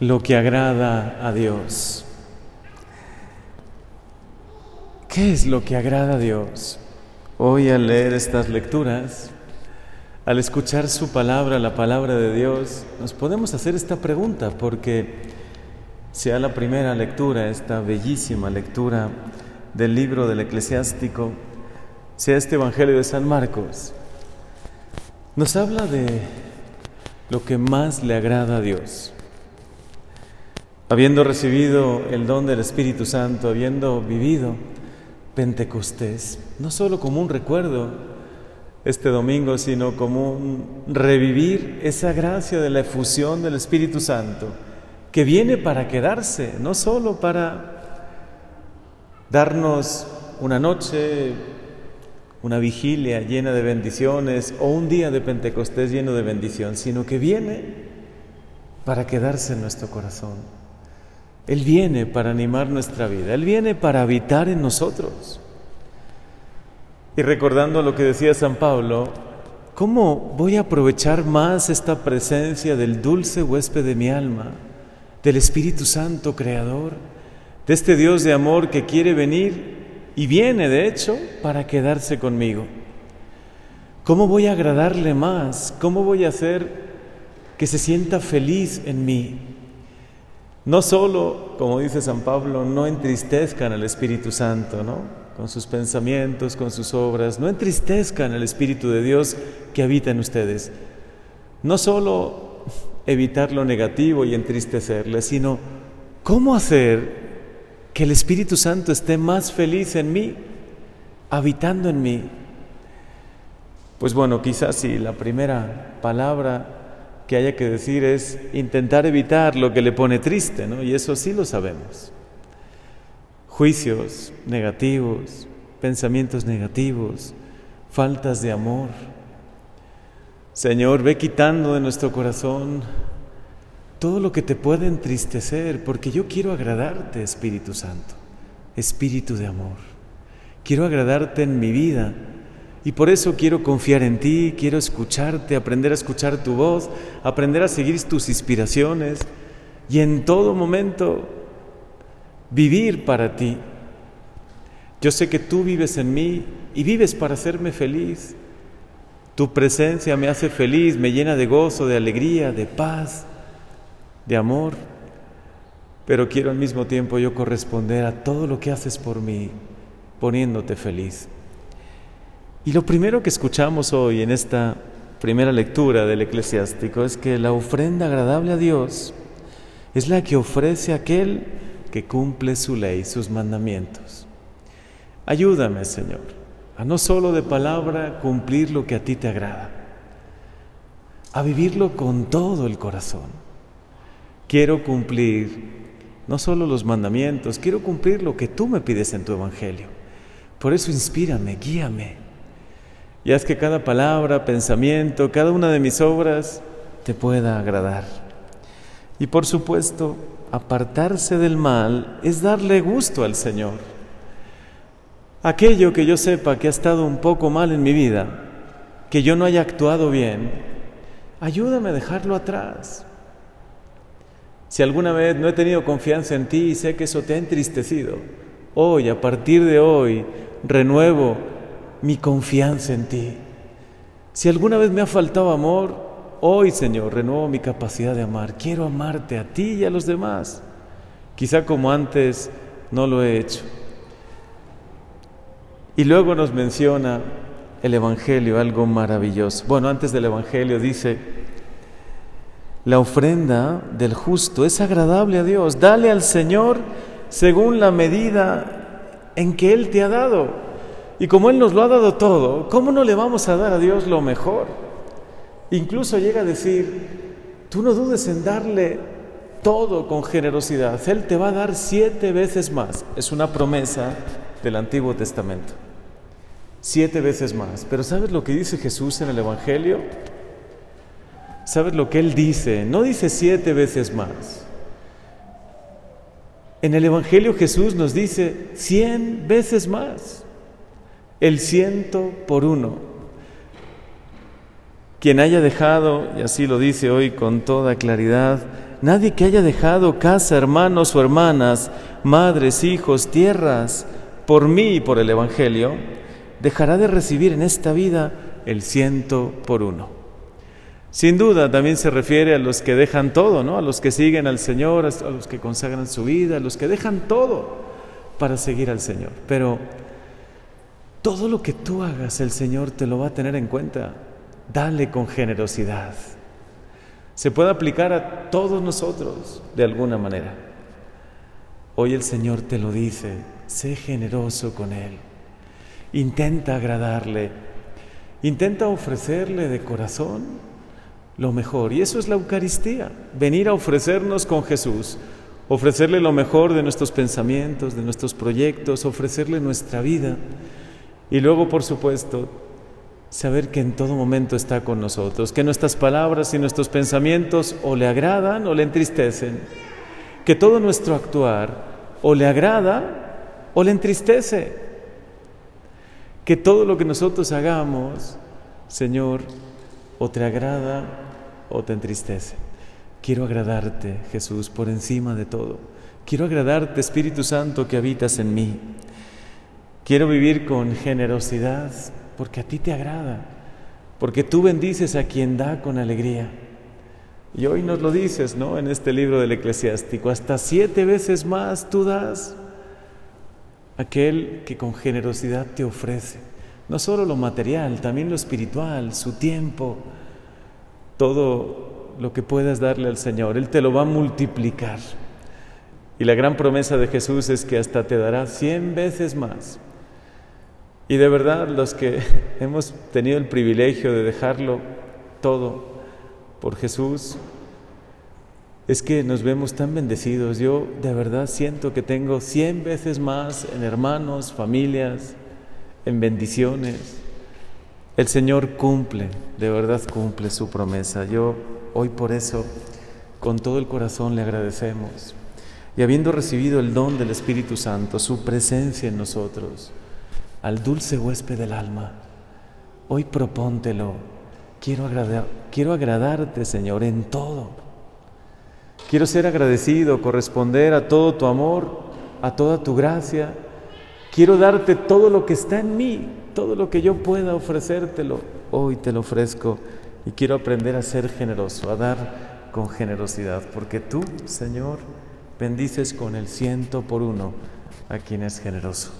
lo que agrada a Dios. ¿Qué es lo que agrada a Dios? Hoy al leer estas lecturas, al escuchar su palabra, la palabra de Dios, nos podemos hacer esta pregunta porque sea la primera lectura, esta bellísima lectura del libro del eclesiástico, sea este Evangelio de San Marcos, nos habla de lo que más le agrada a Dios. Habiendo recibido el don del Espíritu Santo, habiendo vivido Pentecostés, no solo como un recuerdo este domingo, sino como un revivir esa gracia de la efusión del Espíritu Santo, que viene para quedarse, no solo para darnos una noche, una vigilia llena de bendiciones o un día de Pentecostés lleno de bendición, sino que viene para quedarse en nuestro corazón. Él viene para animar nuestra vida, Él viene para habitar en nosotros. Y recordando lo que decía San Pablo, ¿cómo voy a aprovechar más esta presencia del dulce huésped de mi alma, del Espíritu Santo Creador, de este Dios de amor que quiere venir y viene, de hecho, para quedarse conmigo? ¿Cómo voy a agradarle más? ¿Cómo voy a hacer que se sienta feliz en mí? No solo, como dice San Pablo, no entristezcan al Espíritu Santo, ¿no? Con sus pensamientos, con sus obras, no entristezcan al Espíritu de Dios que habita en ustedes. No solo evitar lo negativo y entristecerle, sino cómo hacer que el Espíritu Santo esté más feliz en mí, habitando en mí. Pues bueno, quizás si la primera palabra que haya que decir es intentar evitar lo que le pone triste, ¿no? Y eso sí lo sabemos. Juicios negativos, pensamientos negativos, faltas de amor. Señor, ve quitando de nuestro corazón todo lo que te puede entristecer, porque yo quiero agradarte, Espíritu Santo, Espíritu de amor. Quiero agradarte en mi vida y por eso quiero confiar en ti, quiero escucharte, aprender a escuchar tu voz, aprender a seguir tus inspiraciones y en todo momento vivir para ti. Yo sé que tú vives en mí y vives para hacerme feliz. Tu presencia me hace feliz, me llena de gozo, de alegría, de paz, de amor. Pero quiero al mismo tiempo yo corresponder a todo lo que haces por mí, poniéndote feliz. Y lo primero que escuchamos hoy en esta primera lectura del eclesiástico es que la ofrenda agradable a Dios es la que ofrece aquel que cumple su ley, sus mandamientos. Ayúdame, Señor, a no solo de palabra cumplir lo que a ti te agrada, a vivirlo con todo el corazón. Quiero cumplir no solo los mandamientos, quiero cumplir lo que tú me pides en tu Evangelio. Por eso inspírame, guíame y haz que cada palabra, pensamiento, cada una de mis obras te pueda agradar. Y por supuesto, apartarse del mal es darle gusto al Señor. Aquello que yo sepa que ha estado un poco mal en mi vida, que yo no haya actuado bien, ayúdame a dejarlo atrás. Si alguna vez no he tenido confianza en ti y sé que eso te ha entristecido, hoy, a partir de hoy, renuevo mi confianza en ti. Si alguna vez me ha faltado amor, hoy Señor, renuevo mi capacidad de amar. Quiero amarte a ti y a los demás. Quizá como antes no lo he hecho. Y luego nos menciona el Evangelio algo maravilloso. Bueno, antes del Evangelio dice, la ofrenda del justo es agradable a Dios. Dale al Señor según la medida en que Él te ha dado. Y como Él nos lo ha dado todo, ¿cómo no le vamos a dar a Dios lo mejor? Incluso llega a decir, tú no dudes en darle todo con generosidad. Él te va a dar siete veces más. Es una promesa del Antiguo Testamento. Siete veces más. Pero ¿sabes lo que dice Jesús en el Evangelio? ¿Sabes lo que Él dice? No dice siete veces más. En el Evangelio Jesús nos dice cien veces más el ciento por uno. Quien haya dejado, y así lo dice hoy con toda claridad, nadie que haya dejado casa, hermanos o hermanas, madres, hijos, tierras, por mí y por el Evangelio, dejará de recibir en esta vida el ciento por uno. Sin duda también se refiere a los que dejan todo, ¿no? A los que siguen al Señor, a los que consagran su vida, a los que dejan todo para seguir al Señor. Pero todo lo que tú hagas, el Señor te lo va a tener en cuenta. Dale con generosidad. Se puede aplicar a todos nosotros de alguna manera. Hoy el Señor te lo dice, sé generoso con Él. Intenta agradarle, intenta ofrecerle de corazón lo mejor. Y eso es la Eucaristía, venir a ofrecernos con Jesús, ofrecerle lo mejor de nuestros pensamientos, de nuestros proyectos, ofrecerle nuestra vida. Y luego, por supuesto, saber que en todo momento está con nosotros, que nuestras palabras y nuestros pensamientos o le agradan o le entristecen, que todo nuestro actuar o le agrada o le entristece que todo lo que nosotros hagamos, Señor, o te agrada o te entristece. Quiero agradarte, Jesús, por encima de todo. Quiero agradarte, Espíritu Santo, que habitas en mí. Quiero vivir con generosidad, porque a ti te agrada, porque tú bendices a quien da con alegría. Y hoy nos lo dices, ¿no? En este libro del eclesiástico, hasta siete veces más tú das aquel que con generosidad te ofrece, no solo lo material, también lo espiritual, su tiempo, todo lo que puedas darle al Señor, Él te lo va a multiplicar. Y la gran promesa de Jesús es que hasta te dará cien veces más. Y de verdad los que hemos tenido el privilegio de dejarlo todo por Jesús, es que nos vemos tan bendecidos. Yo de verdad siento que tengo cien veces más en hermanos, familias, en bendiciones. El Señor cumple, de verdad cumple su promesa. Yo hoy por eso, con todo el corazón le agradecemos. Y habiendo recibido el don del Espíritu Santo, su presencia en nosotros, al dulce huésped del alma, hoy propóntelo. Quiero, agradar, quiero agradarte, Señor, en todo Quiero ser agradecido, corresponder a todo tu amor, a toda tu gracia. Quiero darte todo lo que está en mí, todo lo que yo pueda ofrecértelo. Hoy te lo ofrezco y quiero aprender a ser generoso, a dar con generosidad, porque tú, Señor, bendices con el ciento por uno a quien es generoso.